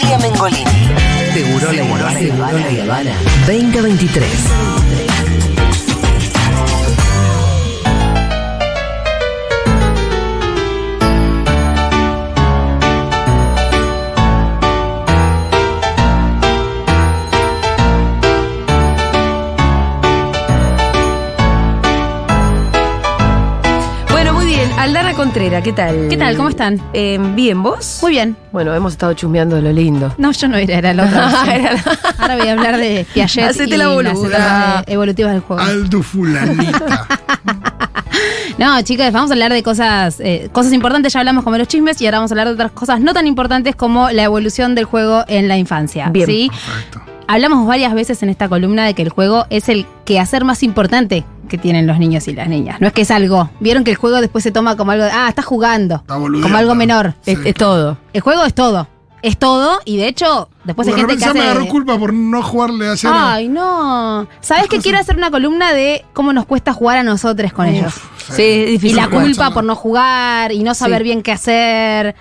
Julia Mengolini. Seguro la Habana. Seguro la Habana. 2023. Aldana Contrera, ¿qué tal? ¿Qué tal? ¿Cómo están? Eh, bien, ¿vos? Muy bien. Bueno, hemos estado chusmeando de lo lindo. No, yo no era, era la otra. opción. Era la- Ahora voy a hablar de Piaget Hacete y la las boluda. etapas de- evolutivas del juego. Aldo Fulanita. No, chicas, vamos a hablar de cosas, eh, cosas importantes. Ya hablamos como los chismes y ahora vamos a hablar de otras cosas no tan importantes como la evolución del juego en la infancia. Bien. ¿sí? Perfecto. Hablamos varias veces en esta columna de que el juego es el quehacer más importante que tienen los niños y las niñas. No es que es algo. Vieron que el juego después se toma como algo de, ah, está jugando. Está como algo menor. Sí, es, es todo. El juego es todo. Es todo y de hecho, después hay de gente repente que ya me hace... agarró culpa por no jugarle ayer. a- Ay, no. ¿Sabes que quiero hacer una columna de cómo nos cuesta jugar a nosotros con Uf, ellos? Sí, es Y difícil. la jugar, culpa por no jugar y no saber Sí. bien qué hacer.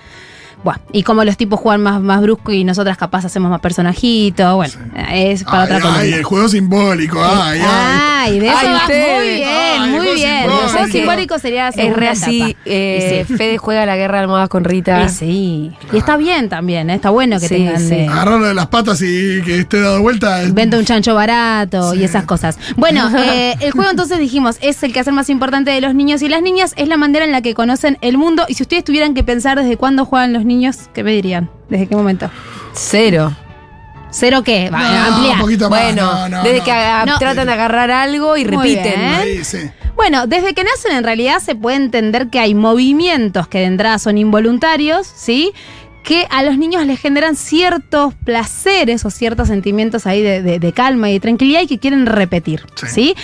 Bueno, y como los tipos juegan más, más brusco y nosotras capaz hacemos más personajitos. Bueno, es para Ay, otra ay, columna. el juego simbólico. Ay, ay. Ay, de eso Ay, va ustedes. muy bien, Ay, muy bien. simbólico. El juego simbólico sería Es re así. eh, sí. Fede juega la guerra de almohadas con Rita. Y sí. Y está bien también, ¿eh? está bueno que Sí, tengan sí. de- Agarrarlo de las patas y que esté dado vuelta. Vende un chancho barato y esas cosas. Bueno, eh, el juego entonces dijimos es el quehacer más importante de los niños y las niñas, es la manera en la que conocen el mundo. Y si ustedes tuvieran que pensar desde cuándo juegan los niños, ¿qué me dirían? ¿Desde qué momento? Cero. ¿Cero qué? Va, No, ampliar. un poquito más. Bueno, no, no, desde no. que tratan de agarrar algo y Muy repiten. bien. Ahí, sí. Bueno, desde que nacen en realidad se puede entender que hay movimientos que de entrada son involuntarios, ¿sí? Que a los niños les generan ciertos placeres o ciertos sentimientos ahí de, de- de calma y de tranquilidad y que quieren repetir, Sí. ¿sí?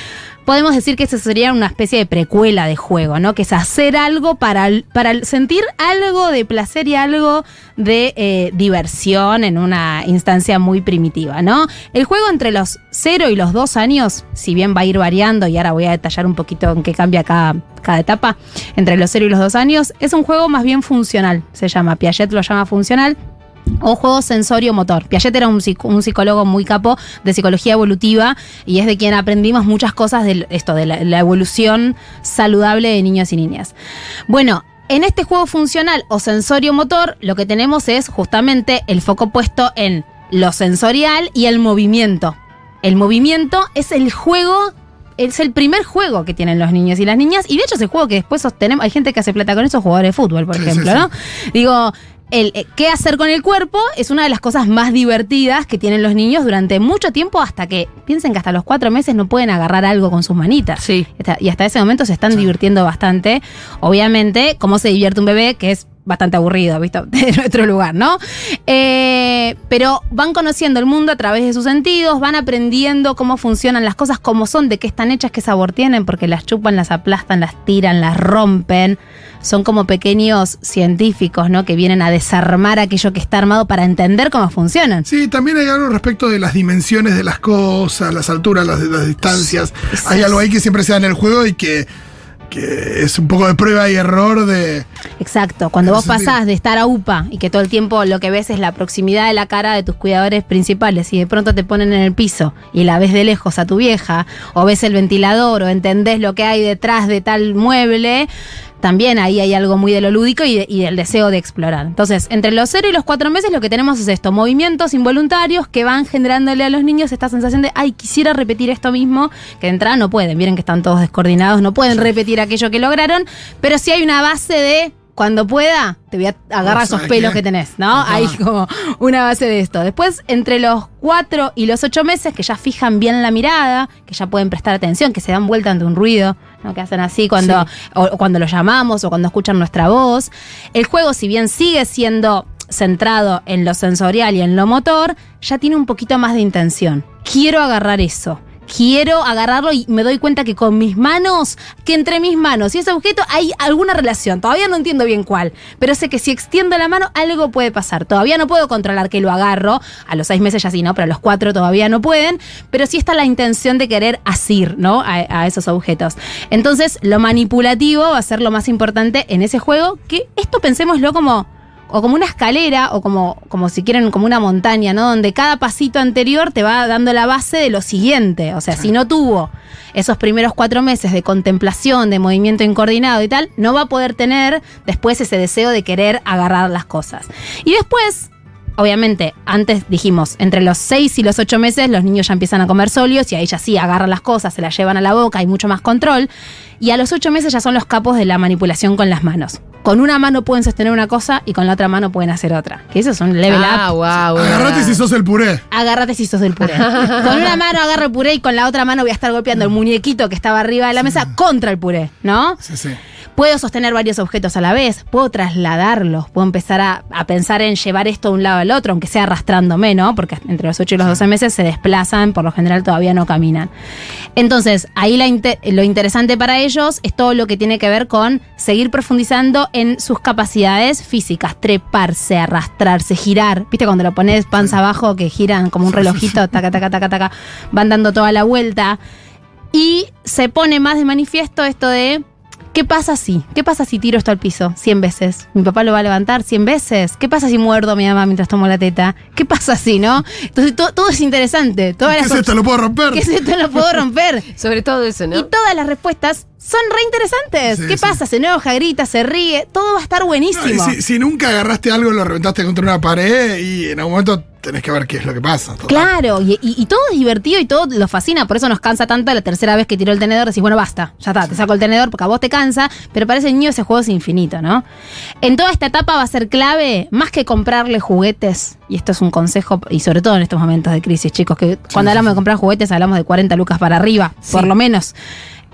Podemos decir que eso sería una especie de precuela de juego, ¿no? Que es hacer algo para, para sentir algo de placer y algo de eh, diversión en una instancia muy primitiva, ¿no? El juego entre los 0 y los 2 años, si bien va a ir variando, y ahora voy a detallar un poquito en qué cambia cada, cada etapa, entre los 0 y los 2 años, es un juego más bien funcional, se llama, Piaget lo llama funcional. O juego sensorio-motor. Piaget era un, un psicólogo muy capo de psicología evolutiva y es de quien aprendimos muchas cosas de esto, de la, la evolución saludable de niños y niñas. Bueno, en este juego funcional o sensorio-motor, lo que tenemos es justamente el foco puesto en lo sensorial y el movimiento. El movimiento es el juego es el primer juego que tienen los niños y las niñas. Y de hecho es el juego que después sostenemos. Hay gente que hace plata con eso, jugadores de fútbol, por Sí, ejemplo, sí, ¿no? Digo, el, eh, qué hacer con el cuerpo es una de las cosas más divertidas que tienen los niños durante mucho tiempo hasta que piensen que hasta los cuatro meses no pueden agarrar algo con sus manitas. Sí. Y hasta ese momento se están divirtiendo bastante. Obviamente, cómo se divierte un bebé, que es bastante aburrido, ¿visto? De nuestro lugar, ¿no? Eh, pero van conociendo el mundo a través de sus sentidos, van aprendiendo cómo funcionan las cosas, cómo son, de qué están hechas, qué sabor tienen, porque las chupan, las aplastan, las tiran, las rompen. Son como pequeños científicos, ¿no? Que vienen a desarmar aquello que está armado para entender cómo funcionan. Sí, también hay algo respecto de las dimensiones de las cosas, las alturas, las, las distancias. Hay algo ahí que siempre se da en el juego y que, que es un poco de prueba y error de... Exacto, cuando vos sentido. pasás de estar a UPA y que todo el tiempo lo que ves es la proximidad de la cara de tus cuidadores principales y de pronto te ponen en el piso y la ves de lejos a tu vieja o ves el ventilador o entendés lo que hay detrás de tal mueble, también ahí hay algo muy de lo lúdico y, de- y del deseo de explorar. Entonces, entre los 0 y los 4 meses lo que tenemos es esto, movimientos involuntarios que van generándole a los niños esta sensación de, ay, quisiera repetir esto mismo, que de entrada no pueden, miren que están todos descoordinados, no pueden repetir aquello que lograron, pero sí hay una base de... Cuando pueda, te voy a agarrar esos pelos que tenés, ¿no? Ajá. Hay como una base de esto. Después, entre los 4 y los 8 meses, que ya fijan bien la mirada, que ya pueden prestar atención, que se dan vuelta ante un ruido, ¿no? que hacen así cuando, o, o cuando lo llamamos o cuando escuchan nuestra voz. El juego, si bien sigue siendo centrado en lo sensorial y en lo motor, ya tiene un poquito más de intención. Quiero agarrar eso. Quiero agarrarlo y me doy cuenta que con mis manos, que entre mis manos y ese objeto hay alguna relación. Todavía no entiendo bien cuál, pero sé que si extiendo la mano algo puede pasar. Todavía no puedo controlar que lo agarro. A los seis meses ya sí, ¿no? Pero a los cuatro todavía no pueden. Pero sí está la intención de querer asir, ¿no? A, a esos objetos. Entonces, lo manipulativo va a ser lo más importante en ese juego. Que esto pensémoslo como o como una escalera, o como, como si quieren, como una montaña, ¿no? Donde cada pasito anterior te va dando la base de lo siguiente. O sea, si no tuvo esos primeros cuatro meses de contemplación, de movimiento incoordinado y tal, no va a poder tener después ese deseo de querer agarrar las cosas. Y después, obviamente, antes dijimos, entre los 6 y los 8 meses los niños ya empiezan a comer sólidos y ahí ya sí agarran las cosas, se las llevan a la boca, hay mucho más control. Y a los 8 meses ya son los capos de la manipulación con las manos. Con una mano pueden sostener una cosa y con la otra mano pueden hacer otra. Que eso es un level Ah, up. wow. Agarrate si sos el puré. Agárrate si sos el puré. Con una mano agarro el puré y con la otra mano voy a estar golpeando el muñequito que estaba arriba de la mesa contra el puré, ¿no? Sí, sí. Puedo sostener varios objetos a la vez, puedo trasladarlos, puedo empezar a, a pensar en llevar esto de un lado al otro, aunque sea arrastrándome, ¿no? Porque entre los 8 y los 12 meses se desplazan, por lo general todavía no caminan. Entonces, ahí la lo interesante para ellos es todo lo que tiene que ver con seguir profundizando en sus capacidades físicas, treparse, arrastrarse, girar. ¿Viste cuando lo pones panza abajo que giran como un relojito, taca, taca, taca, taca, van dando toda la vuelta? Y se pone más de manifiesto esto de ¿Qué pasa si? ¿Qué pasa si tiro esto al piso 100 veces? ¿Mi papá lo va a levantar 100 veces? ¿Qué pasa si muerdo a mi mamá mientras tomo la teta? ¿Qué pasa si, no? Entonces to- todo es interesante. Todas ¿Qué las es esto? ¿Lo puedo romper? ¿Qué es esto? Lo puedo romper. Sobre todo eso, ¿no? Y todas las respuestas son re interesantes. Sí, ¿Qué sí. pasa? Se enoja, grita, se ríe. Todo va a estar No, buenísimo. si, si nunca agarraste algo, lo reventaste contra una pared y en algún momento tenés que ver qué es lo que pasa. Total. Claro, y, y- y todo es divertido y todo lo fascina, por eso nos cansa tanto la tercera vez que tiró el tenedor, decís, bueno, basta, ya está, te saco el tenedor porque a vos te cansa, pero para ese niño ese juego es infinito, ¿no? En toda esta etapa va a ser clave, más que comprarle juguetes, y esto es un consejo, y sobre todo en estos momentos de crisis, chicos, que cuando hablamos de comprar juguetes hablamos de 40 lucas para arriba, por lo menos.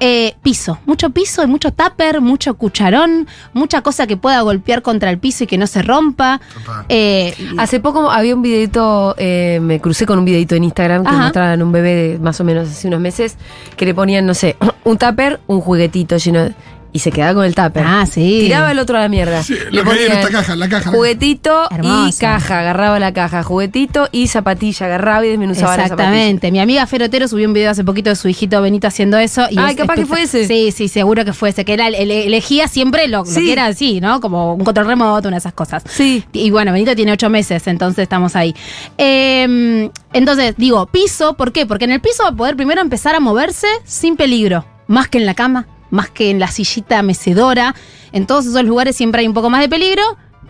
Eh, piso, mucho piso y mucho tupper, mucho cucharón, mucha cosa que pueda golpear contra el piso y que no se rompa. Total. Eh, Hace poco había un videito, eh, me crucé con un videito en Instagram que Ajá. mostraban un bebé de más o menos hace unos meses que le ponían, no sé, un tupper, un juguetito lleno de- y se quedaba con el tupper. Ah, sí. Tiraba el otro a la mierda. Sí, Le lo hay en esta caja, la caja. Juguetito y caja, agarraba la caja, juguetito y zapatilla, agarraba y desmenuzaba la zapatilla. Exactamente. Mi amiga Ferotero subió un video hace poquito de su hijito Benito haciendo eso. Y Ay, es capaz que fue ese. Sí, sí, seguro que fue ese. Que era, ele- elegía siempre lo, lo que era así, ¿no? Como un control remoto, una de esas cosas. Sí. Y bueno, Benito tiene ocho meses, entonces estamos ahí. Eh, entonces, digo, piso, ¿por qué? Porque en el piso va a poder primero empezar a moverse sin peligro. Más que en la cama, más que en la sillita mecedora. En todos esos lugares siempre hay un poco más de peligro.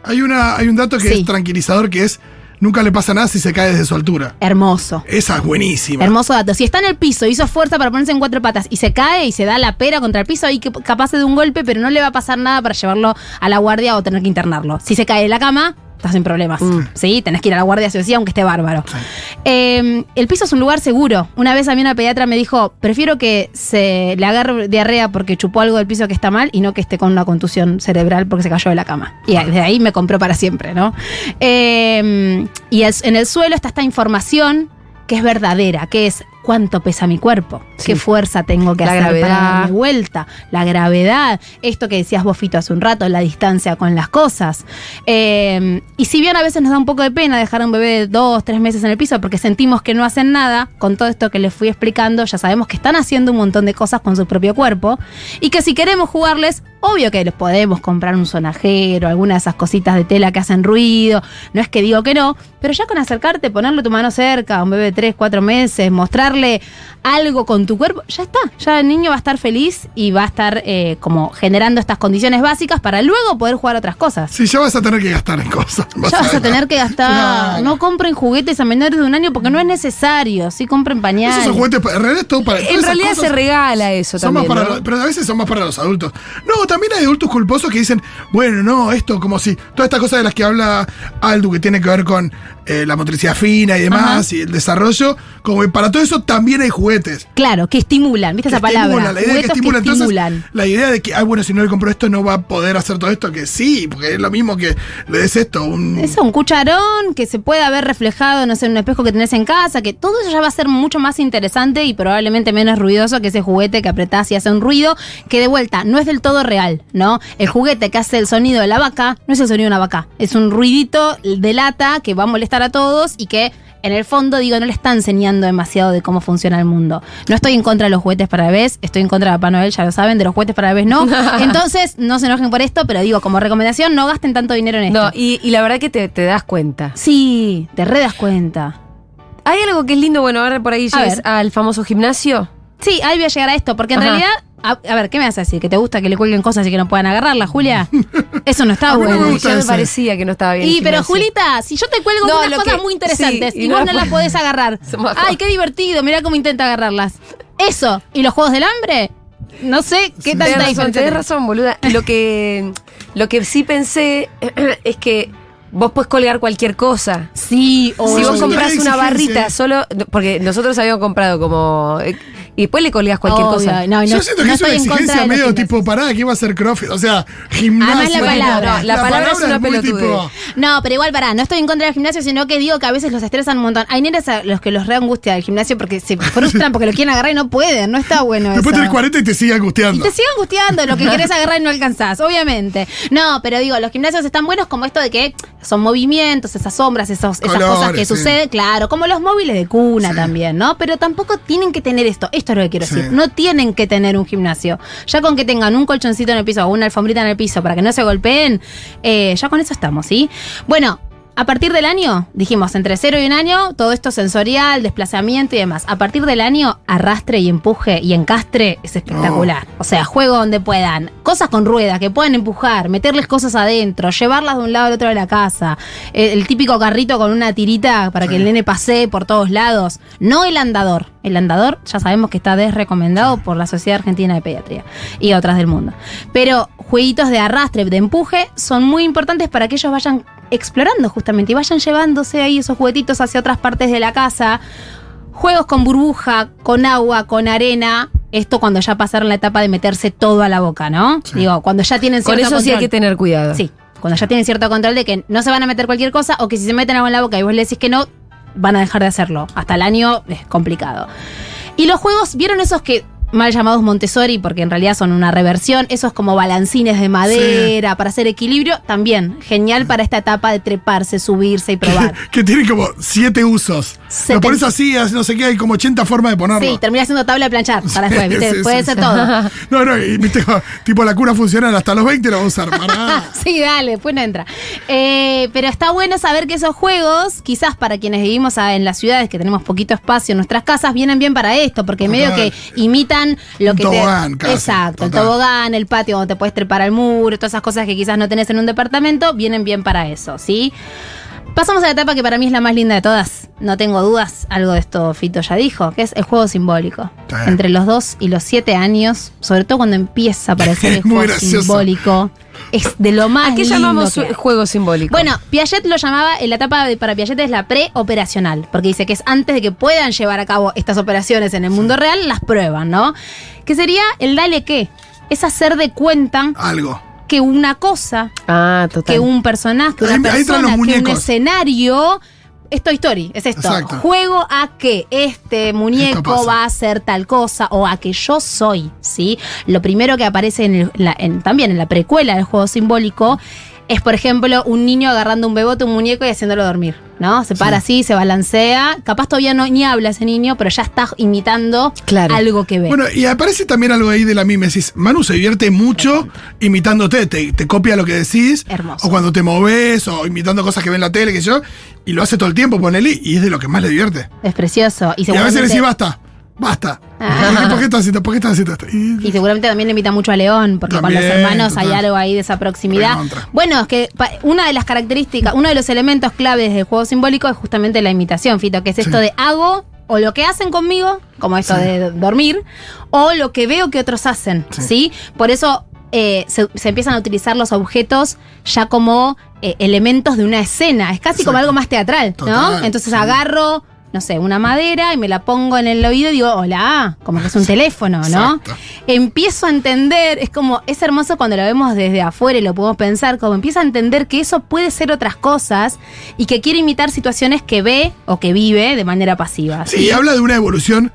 Hay, una, hay un dato que Sí. es tranquilizador que es nunca le pasa nada si se cae desde su altura. Hermoso. Esa es buenísima. Hermoso dato. Si está en el piso, hizo fuerza para ponerse en cuatro patas y se cae y se da la pera contra el piso, ahí capaz de un golpe, pero no le va a pasar nada para llevarlo a la guardia o tener que internarlo. Si se cae de la cama, estás en problemas. Sí, tenés que ir a la guardia sí o sí, aunque esté bárbaro. Eh, el piso es un lugar seguro. Una vez a mí una pediatra me dijo, prefiero que se le agarre diarrea porque chupó algo del piso que está mal y no que esté con una contusión cerebral porque se cayó de la cama. Y desde ahí me compró para siempre, ¿no? Eh, y en el suelo está esta información que es verdadera, que es cuánto pesa mi cuerpo, qué fuerza tengo que La hacer para gravedad. darme vuelta, la gravedad, esto que decías vos, Fito, hace un rato, la distancia con las cosas. Eh, y si bien a veces nos da un poco de pena dejar a un bebé de dos, tres meses en el piso porque sentimos que no hacen nada, con todo esto que les fui explicando, ya sabemos que están haciendo un montón de cosas con su propio cuerpo y que si queremos jugarles, obvio que les podemos comprar un sonajero, alguna de esas cositas de tela que hacen ruido, no es que digo que no, pero ya con acercarte, ponerle tu mano cerca a un bebé de tres, cuatro meses, mostrarle algo con tu cuerpo, ya está, ya el niño va a estar feliz y va a estar eh, como generando estas condiciones básicas para luego poder jugar otras cosas. Sí, ya vas a tener que gastar en cosas. Ya vas a tener que gastar. Claro. No compren juguetes a menores de un año porque no es necesario. Sí compren pañales. Esos son juguetes, en realidad es todo para En realidad se regala eso son también. más para ¿no? los- pero a veces son más para los adultos. No, también hay adultos culposos que dicen, bueno, no, esto como si todas estas cosas de las que habla Aldu que tiene que ver con eh, la motricidad fina y demás Ajá. y el desarrollo, como que para todo eso también hay juguetes. Claro, que estimulan. ¿Viste que esa palabra? la idea de que estimulan. Entonces, la idea de que, ay, bueno, si no le compro esto no va a poder hacer todo esto, que sí, porque es lo mismo que le des esto. Un, Eso, un cucharón que se pueda ver reflejado, no sé, en un espejo que tenés en casa, que todo eso ya va a ser mucho más interesante y probablemente menos ruidoso que ese juguete que apretás y hace un ruido, que de vuelta no es del todo real, ¿no? El juguete que hace el sonido de la vaca no es el sonido de una vaca, es un ruidito de lata que va a molestar a todos y que en el fondo, digo, no le está enseñando demasiado de cómo funciona el mundo. No estoy en contra de los juguetes para bebés, estoy en contra de Papá Noel, ya lo saben, de los juguetes para bebés no. Entonces, no se enojen por esto, pero digo, como recomendación, no gasten tanto dinero en esto. No, y, y la verdad que te, te das cuenta. Sí, te re das cuenta. Hay algo que es lindo, bueno, ahora por ahí ver. al famoso gimnasio. Sí, ahí voy a llegar a esto, porque en Ajá. realidad, a, a ver, ¿qué me vas a decir? ¿Que te gusta que le cuelguen cosas y que no puedan agarrarla, Julia? Eso no está A mí no me bueno. ya me ese. parecía que no estaba bien. Y pero. Julita, si yo te cuelgo No, unas cosas que- muy interesantes sí, y, y vos no no las podés agarrar. Ay, qué divertido, mira cómo intenta agarrarlas. Eso, ¿y los juegos del hambre? No sé qué tanta Tenés razón, tenés razón, boluda. Lo que, lo que sí pensé es que vos podés colgar cualquier cosa. Sí, o si vos compras una barrita solo, porque nosotros habíamos comprado como eh, y después le colgás cualquier Obvio, cosa. No, Yo no, siento no que es una estoy en contra exigencia medio tipo, pará, que iba a ser CrossFit. O sea, gimnasia. Además la palabra. No, la palabra es una tipo, No, pero igual pará, no estoy en contra del gimnasio, sino que digo que a veces los estresan un montón. Hay nenes a los que los re angustia el gimnasio porque se frustran porque lo quieren agarrar y no pueden. No está bueno Después eso. tenés 40 y te sigue Y angustiando. te sigue angustiando lo que querés agarrar y no alcanzás, obviamente. No, pero digo, los gimnasios están buenos como esto de que son movimientos, esas sombras, esos, esas Colores, cosas que sí. suceden, claro, como los móviles de cuna Sí. también, ¿no? Pero tampoco tienen que tener esto, esto es lo que quiero Sí. decir, no tienen que tener un gimnasio. Ya con que tengan un colchoncito en el piso o una alfombrita en el piso para que no se golpeen, eh, ya con eso estamos, ¿sí? Bueno. A partir del año, dijimos, entre cero y un año, todo esto sensorial, desplazamiento y demás. A partir del año, arrastre y empuje y encastre es espectacular. O sea, juego donde puedan. Cosas con ruedas, que puedan empujar, meterles cosas adentro, llevarlas de un lado al otro de la casa. Eh, el típico carrito con una tirita para que el nene pase por todos lados. No el andador. El andador ya sabemos que está desrecomendado por la Sociedad Argentina de Pediatría y otras del mundo. Pero jueguitos de arrastre, de empuje, son muy importantes para que ellos vayan explorando justamente y vayan llevándose ahí esos juguetitos hacia otras partes de la casa. Juegos con burbuja, con agua, con arena. Esto cuando ya pasaron la etapa de meterse todo a la boca, ¿no? Digo, cuando ya tienen Con cierto eso sí hay que tener cuidado. Sí, cuando ya tienen cierto control de que no se van a meter cualquier cosa o que si se meten algo en la boca y vos le decís que no, van a dejar de hacerlo. Hasta el año es complicado. Y los juegos, ¿vieron esos que mal llamados Montessori porque en realidad son una reversión, esos como balancines de madera para hacer equilibrio, también genial para esta etapa de treparse, subirse y probar. Que tiene como siete usos. Se Lo pones así, no sé qué, hay como 80 formas de ponerlo. Sí, termina siendo tabla de planchar para después, ¿viste? Sí, Puede sí, ser todo. No, no, y viste, tipo la cura funciona hasta los 20 lo vamos a usar. Sí, dale, después no entra. Eh, pero está bueno saber que esos juegos, quizás para quienes vivimos en las ciudades que tenemos poquito espacio en nuestras casas, vienen bien para esto, porque medio que imitan lo Un que tobogán, te. casi, Exacto, el tobogán, el patio donde te puedes trepar al muro, todas esas cosas que quizás no tenés en un departamento, vienen bien para eso, ¿sí? Pasamos a la etapa que para mí es la más linda de todas. No tengo dudas, algo de esto Fito ya dijo, que es el juego simbólico. Sí. Entre los 2 y los 7 años, sobre todo cuando empieza a aparecer el juego gracioso. simbólico, es de lo más ¿A qué lindo llamamos que juego simbólico? Bueno, Piaget lo llamaba, en la etapa de, para Piaget es la preoperacional, porque dice que es antes de que puedan llevar a cabo estas operaciones en el mundo real, las prueban, ¿no? Que sería el dale qué, es hacer de cuenta Algo. que una cosa, ah, total. que un personaje, Ahí- una ahí persona, que un escenario... Es Toy Story, es esto. Exacto. Juego a que este muñeco va a hacer tal cosa o a que yo soy, ¿sí? Lo primero que aparece en el- la- en- también en la precuela del juego simbólico es, por ejemplo, un niño agarrando un bebote, un muñeco y haciéndolo dormir, ¿no? Se para así, se balancea. Capaz todavía no ni habla ese niño, pero ya está imitando Claro. algo que ve. Bueno, y aparece también algo ahí de la mimesis. Manu se divierte mucho imitándote, te, te copia lo que decís. Hermoso. O cuando te moves, o imitando cosas que ve en la tele, que yo. Y lo hace todo el tiempo, ponele, y es de lo que más le divierte. es precioso. Y Y a veces le decís, basta, basta. Ah. ¿Por qué, por qué estás haciendo, por qué estás haciendo esto? Y- y seguramente también le invita mucho a León, porque con los hermanos hay total. algo ahí de esa proximidad. Bueno, es que una de las características, uno de los elementos claves del juego simbólico es justamente la imitación, Fito, que es esto Sí. de hago o lo que hacen conmigo, como esto Sí. de dormir, o lo que veo que otros hacen, ¿sí? Sí. Por eso eh, se, se empiezan a utilizar los objetos ya como eh, elementos de una escena, es casi como algo más teatral, ¿no? Entonces sí. agarro, no sé, una madera y me la pongo en el oído y digo, hola, como que es un teléfono, ¿no? Exacto. empiezo a entender, es como, es hermoso cuando lo vemos desde afuera y lo podemos pensar, como empieza a entender que eso puede ser otras cosas y que quiere imitar situaciones que ve o que vive de manera pasiva. Sí, y habla de una evolución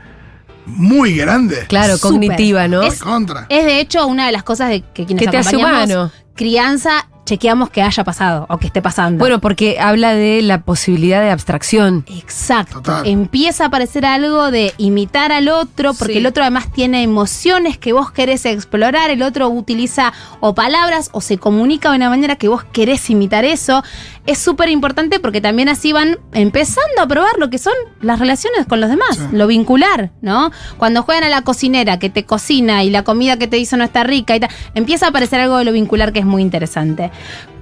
muy grande. Claro, Súper. cognitiva, ¿no? Es- Contra. Es de hecho una de las cosas de que quienes Que te hace acompañamos humano. crianza chequeamos que haya pasado o que esté pasando. Bueno, porque habla de la posibilidad de abstracción. Exacto. Total. Empieza a aparecer algo de imitar al otro, porque Sí. el otro además tiene emociones que vos querés explorar, el otro utiliza o palabras o se comunica de una manera que vos querés imitar eso. Es súper importante porque también así van empezando a probar lo que son las relaciones con los demás, Sí. lo vincular, ¿no? Cuando juegan a la cocinera que te cocina y la comida que te hizo no está rica y tal, empieza a aparecer algo de lo vincular que es muy interesante.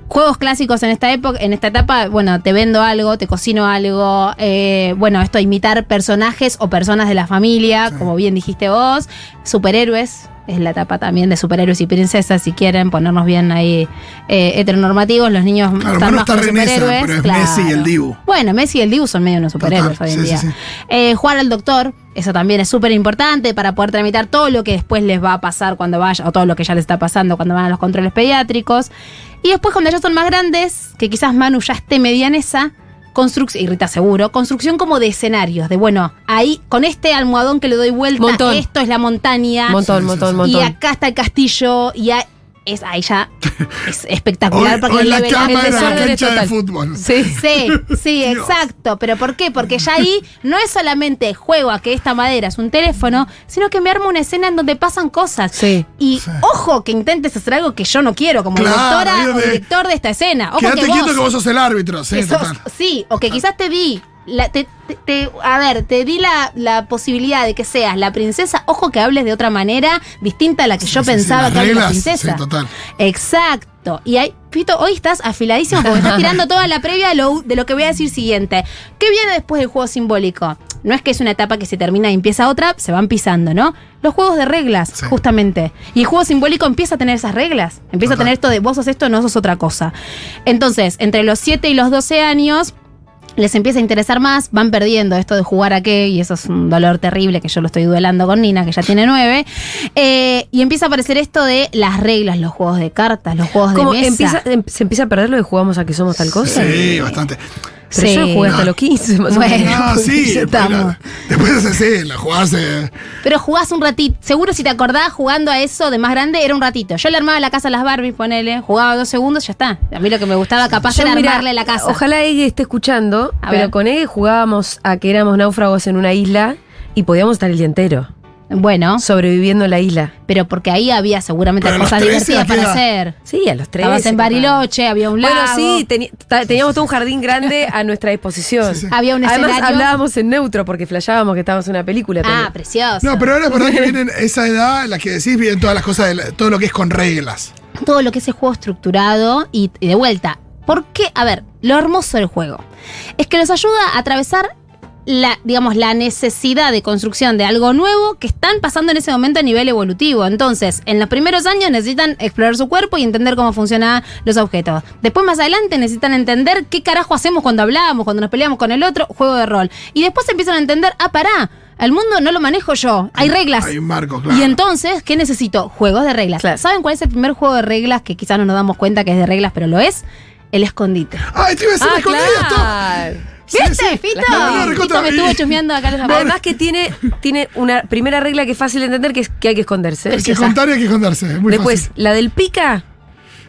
Juegos clásicos en esta época, en esta etapa, bueno, te vendo algo, te cocino algo, eh, bueno, esto imitar personajes o personas de la familia, como bien dijiste vos, superhéroes, es la etapa también de superhéroes y princesas, si quieren ponernos bien ahí eh, heteronormativos, los niños Claro, están más está esa, superhéroes. pero es claro. Messi y el Dibu. Bueno, Messi y el Dibu son medio unos superhéroes Total, hoy en sí, día. sí, sí. Eh, jugar al doctor, eso también es súper importante para poder tramitar todo lo que después les va a pasar cuando vaya, o todo lo que ya les está pasando cuando van a los controles pediátricos. Y después cuando ya son más grandes, que quizás Manu ya esté media en esa, construcción, y Rita seguro, construcción como de escenarios, de bueno, ahí con este almohadón que le doy vuelta, Montón. esto es la montaña, Montón, montón, montón. y acá está el castillo, y ahí, es, ahí ya es espectacular Hoy, porque hoy el la level up- cama el era la cancha de fútbol. Sí. Sí, sí, exacto. ¿Pero por qué? Porque ya ahí no es solamente juego a que esta madera es un teléfono, sino que me armo una escena en donde pasan cosas. Sí. Y Sí. ojo que intentes hacer algo que yo no quiero, como Claro, directora o director de esta escena. Ojo Quédate que vos, quieto que vos sos el árbitro, sí, que sos- sí, o que quizás te di. La- te- te- te- a ver, te di la, la posibilidad de que seas la princesa. Ojo que hables de otra manera distinta a la que yo Sí, sí, pensaba las que hable la reglas, princesa. sí, total. Exacto. Y ahí, Fito, hoy estás afiladísimo porque estás tirando toda la previa de lo, de lo que voy a decir siguiente. ¿Qué viene después del juego simbólico? No es que es una etapa que se termina y empieza otra, se van pisando, ¿no? Los juegos de reglas, Sí. justamente. Y el juego simbólico empieza a tener esas reglas. Empieza a tener esto de vos sos esto, no sos otra cosa. Entonces, entre los 7 y los 12 años, les empieza a interesar más, van perdiendo esto de jugar a qué, y eso es un dolor terrible que yo lo estoy duelando con Nina, que ya tiene nueve. Eh, y empieza a aparecer esto de las reglas, los juegos de cartas, los juegos de mesa. empieza, em- se empieza a perder lo de jugamos a que somos tal cosa. Sí, bastante. Pero Sí. yo jugué hasta No. los 15, más o Bueno. menos. Ah, sí, ya después, estamos. la, después de sí, la jugarse. Pero jugás un ratito. Seguro si te acordás jugando a eso de más grande, era un ratito. Yo le armaba la casa a las Barbies, ponele, jugaba dos segundos, ya está. A mí lo que me gustaba capaz Yo, era mira, armarle la casa. Ojalá Ege esté escuchando, A pero ver. con Ege jugábamos a que éramos náufragos en una isla y podíamos estar el día entero Bueno, sobreviviendo en la isla. pero porque ahí había seguramente Pero cosas 13, divertidas ¿a qué para hacer. Sí, a los tres. Estabas en Bariloche, había un lago. Bueno, sí, teníamos todo un jardín grande a nuestra disposición. Sí, sí. Había un Además, escenario. hablábamos en neutro porque flashábamos que estábamos en una película. Ah, también. precioso. No, pero ahora es verdad que vienen esa edad en la que decís, vienen todas las cosas, de la- todo lo que es con reglas. todo lo que es el juego estructurado y, y de vuelta. ¿Por qué? A ver, lo hermoso del juego es que los ayuda a atravesar la, digamos, la necesidad de construcción de algo nuevo que están pasando en ese momento a nivel evolutivo. Entonces, en los primeros años necesitan explorar su cuerpo y entender cómo funcionan los objetos. Después, más adelante, necesitan entender qué carajo hacemos cuando hablamos, cuando nos peleamos con el otro, juego de rol. Y después empiezan a entender, ah, pará, el mundo no lo manejo yo, hay reglas. Hay un marco, claro. Y entonces, ¿qué necesito? Juegos de reglas. Claro. ¿Saben cuál es el primer juego de reglas que quizás no nos damos cuenta que es de reglas, pero lo es? El escondite. Ay, te iba a decir Ah, escondidas, claro. ¿Viste, sí. Fito? No, no, recontra- Fito me estuvo chusmeando acá los zapatos. Además que tiene, tiene una primera regla que es fácil de entender, que es que hay que esconderse. Hay que contar y hay que esconderse. es Muy Después, fácil. la del pica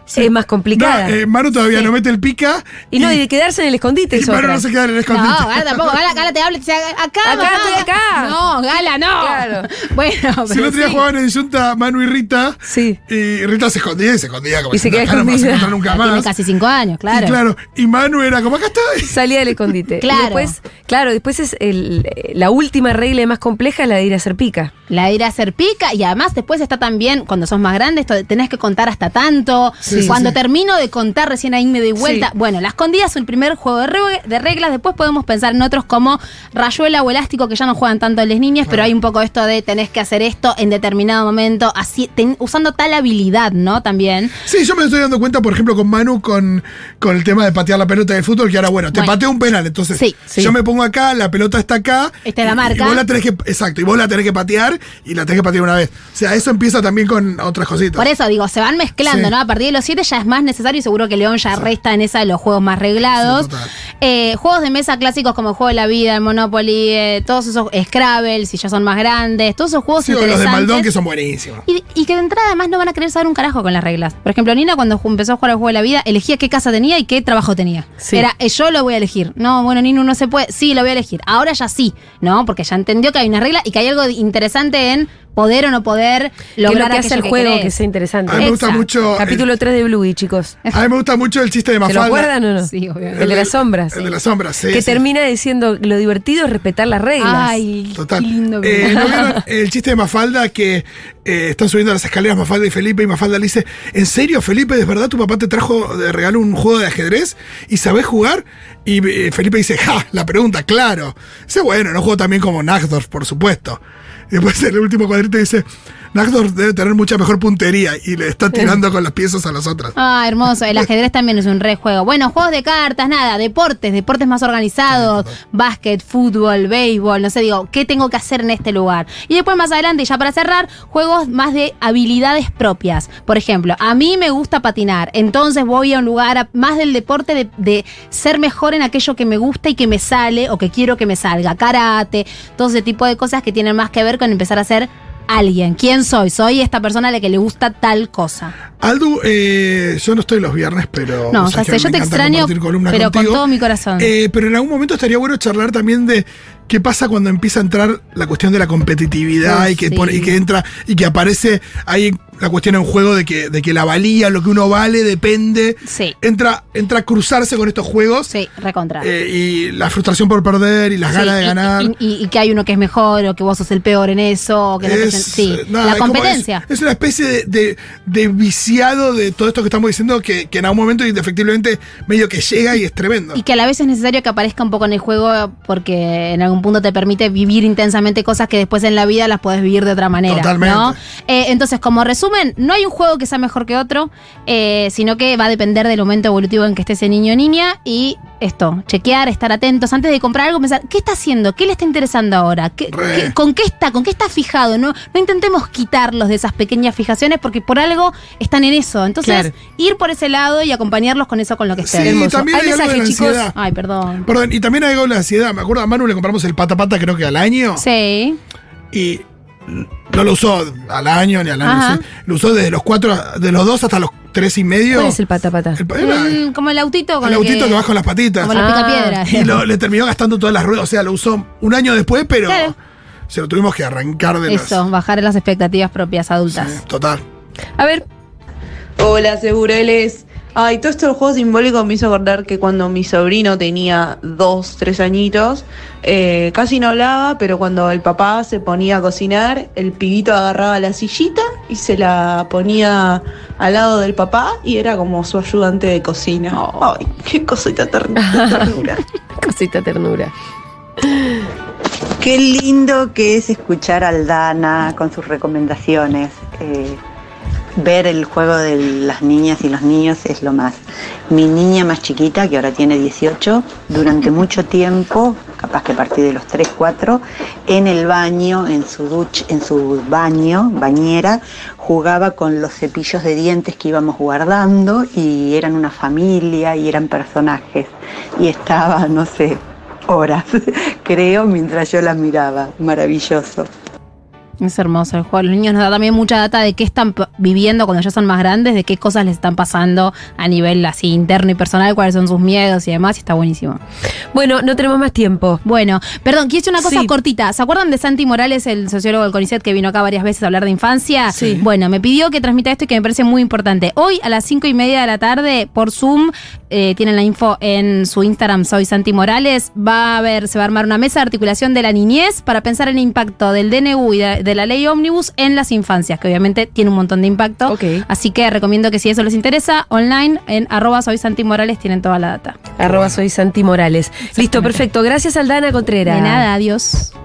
Sí. es más complicada. No, eh, Manu todavía no mete el pica. y no, y de quedarse en el escondite y otra. no se queda en el escondite. No, Gala tampoco. Gala, Gala te habla y te dice, acá, Acá, mamá". estoy acá. No, Gala, no. Claro. Bueno, Si el otro día sí. jugaban en Junta Manu y Rita, Sí. y Rita se escondía y se escondía como Y se queda "Acá no escondida". encontrar nunca Tiene más. casi cinco años, claro. Y claro, y Manu era como, acá estoy. Salía del escondite. Claro. Y después, claro, después es el, la última regla más compleja es la de ir a hacer pica. La de ir a hacer pica y además después está también, cuando sos más grande, esto de tenés que contar hasta tanto. Sí, sí, cuando sí. termino de contar, recién ahí me doy vuelta. Sí. Bueno, la escondida es el primer juego de, re- de reglas. Después podemos pensar en otros como rayuela o elástico que ya no juegan tanto las niñas, pero hay un poco esto de tenés que hacer esto en determinado momento, así ten- usando tal habilidad, ¿no? También. Sí, yo me estoy dando cuenta, por ejemplo, con Manu, con, con el tema de patear la pelota del fútbol, que ahora, bueno, te Bueno. pateo un penal, entonces Sí, sí. yo me pongo acá, la pelota está acá. Esta es la marca. Y vos la tenés que, exacto, y vos la tenés que patear y la tenés que patear una vez. O sea, eso empieza también con otras cositas. Por eso digo, se van mezclando. ¿no? A partir de los 7 ya es más necesario y seguro que León ya resta en esa de los juegos más reglados. Sí. Eh, juegos de mesa clásicos como el Juego de la Vida, el Monopoly, eh, todos esos Scrabble, si ya son más grandes, todos esos juegos Sí, o los de interesantes. Maldón que son buenísimos. Y, y que de entrada además no van a querer saber un carajo con las reglas. Por ejemplo, Nina cuando empezó a jugar al juego de la vida, elegía qué casa tenía y qué trabajo tenía. Sí. Era, eh, yo lo voy a elegir. No, bueno, Nina no se puede. Sí, lo voy a elegir. Ahora ya sí, ¿no? Porque ya entendió que hay una regla y que hay algo interesante en poder o no poder Que es lograr lo que hace el que juego querés. que sea interesante. A mí me gusta Exacto. mucho. Capítulo 3 de Bluey, chicos. a mí me gusta mucho el chiste de ¿Se lo Mafalda. acuerdan o no? Sí, obviamente. El de las sombras. El de las sombras, sí. que sí. termina diciendo lo divertido es respetar las reglas. Ay, Total. qué lindo. Eh, ¿no vieron el chiste de Mafalda que eh, están subiendo las escaleras Mafalda y Felipe y Mafalda le dice, ¿en serio Felipe, de verdad tu papá te trajo de regalo un juego de ajedrez y sabés jugar? Y eh, Felipe dice, ja, la pregunta, claro. Dice, bueno, no juego también como Nagdorf, por supuesto. Y después en el último cuadrito dice, Nagdorf debe tener mucha mejor puntería y le está tirando con las piezas a las otras. Ah, hermoso. El ajedrez también es un re juego. Bueno, juegos de cartas, nada, deportes, deportes más organizados, básquet, fútbol, béisbol, no sé, digo, ¿qué tengo que hacer en este lugar? Y después más adelante, ya para cerrar, juegos más de habilidades propias. Por ejemplo, a mí me gusta patinar, entonces voy a un lugar a- más del deporte de, de ser mejor en aquello que me gusta y que me sale o que quiero que me salga. Karate, todo ese tipo de cosas que tienen más que ver con empezar a ser alguien. ¿Quién soy? Soy esta persona a la que le gusta tal cosa. Aldu, eh, yo no estoy los viernes, pero... No, ya sé, yo te extraño, pero con todo mi corazón. Eh, pero en algún momento estaría bueno charlar también de qué pasa cuando empieza a entrar la cuestión de la competitividad y, que sí. pone- y que entra y que aparece ahí la cuestión en juego de que, de que la valía, lo que uno vale, depende. Sí. Entra, entra a cruzarse con estos juegos Sí, recontra. eh, y la frustración por perder y las Sí, ganas de y- ganar. Y, y- y que hay uno que es mejor o que vos sos el peor en eso. O que Es, sí, eh, nada, la competencia. Es, es una especie de, de- de viciado de todo esto que estamos diciendo que, que en algún momento efectivamente medio que llega y es tremendo. Y que a la vez es necesario que aparezca un poco en el juego porque en algún punto te permite vivir intensamente cosas que después en la vida las podés vivir de otra manera. Totalmente. ¿no? Eh, entonces, como resumen, no hay un juego que sea mejor que otro, eh, sino que va a depender del momento evolutivo en que esté ese niño o niña y esto, chequear, estar atentos antes de comprar algo, pensar, ¿qué está haciendo? ¿Qué le está interesando ahora? ¿Qué- Re. qué- ¿Con qué está? ¿Con qué está fijado? No, no intentemos quitarlos de esas pequeñas fijaciones porque por algo están en eso. Entonces, Claro. ir por ese lado y acompañarnos con eso, con lo que Sí, esté. hermoso. también Hay hay, algo de la chicos. ansiedad. Ay, perdón. Perdón, y también hay algo de la ansiedad. Me acuerdo a Manu le compramos el pata pata creo que al año. Sí. Y no lo usó al año ni al año. Sí. Lo usó desde los cuatro, de los dos hasta los tres y medio. ¿Cuál es el pata pata? El Mm, como el autito con el el autito que, va con las patitas. Como la Ah. pica piedra. Y lo- le terminó gastando todas las ruedas. O sea, lo usó un año después, pero Claro. se lo tuvimos que arrancar de las- Eso, bajar las expectativas propias adultas. Sí, total. A ver, Hola, Segureles. Ay, todo esto del juego simbólico me hizo acordar que cuando mi sobrino tenía dos, tres añitos, eh, casi no hablaba, pero cuando el papá se ponía a cocinar, el pibito agarraba la sillita y se la ponía al lado del papá y era como su ayudante de cocina. Ay, qué cosita ter- ternura. cosita ternura. Qué lindo que es escuchar a Aldana con sus recomendaciones. Eh, ver el juego de las niñas y los niños es lo más. Mi niña más chiquita, que ahora tiene 18, durante mucho tiempo, capaz que a partir de los 3, 4, en el baño, en su duch, en su baño, bañera, jugaba con los cepillos de dientes que íbamos guardando y eran una familia y eran personajes. Y estaba, no sé, horas, creo, mientras yo las miraba. Maravilloso. Es hermoso el juego. Los niños nos da también mucha data de qué están viviendo cuando ya son más grandes, de qué cosas les están pasando a nivel así interno y personal, cuáles son sus miedos y demás, y está buenísimo. Bueno, no tenemos más tiempo. Bueno, perdón, decir una cosa Sí. cortita. ¿Se acuerdan de Santi Morales, el sociólogo del CONICET que vino acá varias veces a hablar de infancia? Sí. Bueno, me pidió que transmita esto y que me parece muy importante. Hoy a las cinco y media de la tarde, por Zoom, eh, tienen la info en su Instagram, soy Santi Morales, va a haber, se va a armar una mesa de articulación de la niñez para pensar en el impacto del DNU y de, de la ley Omnibus en las infancias, que obviamente tiene un montón de impacto. Ok. Así que recomiendo que si eso les interesa, online en arroba soy Santi Morales tienen toda la data. Arroba soy Santi Morales. Listo, perfecto. Gracias, Aldana Contreras. De nada, adiós.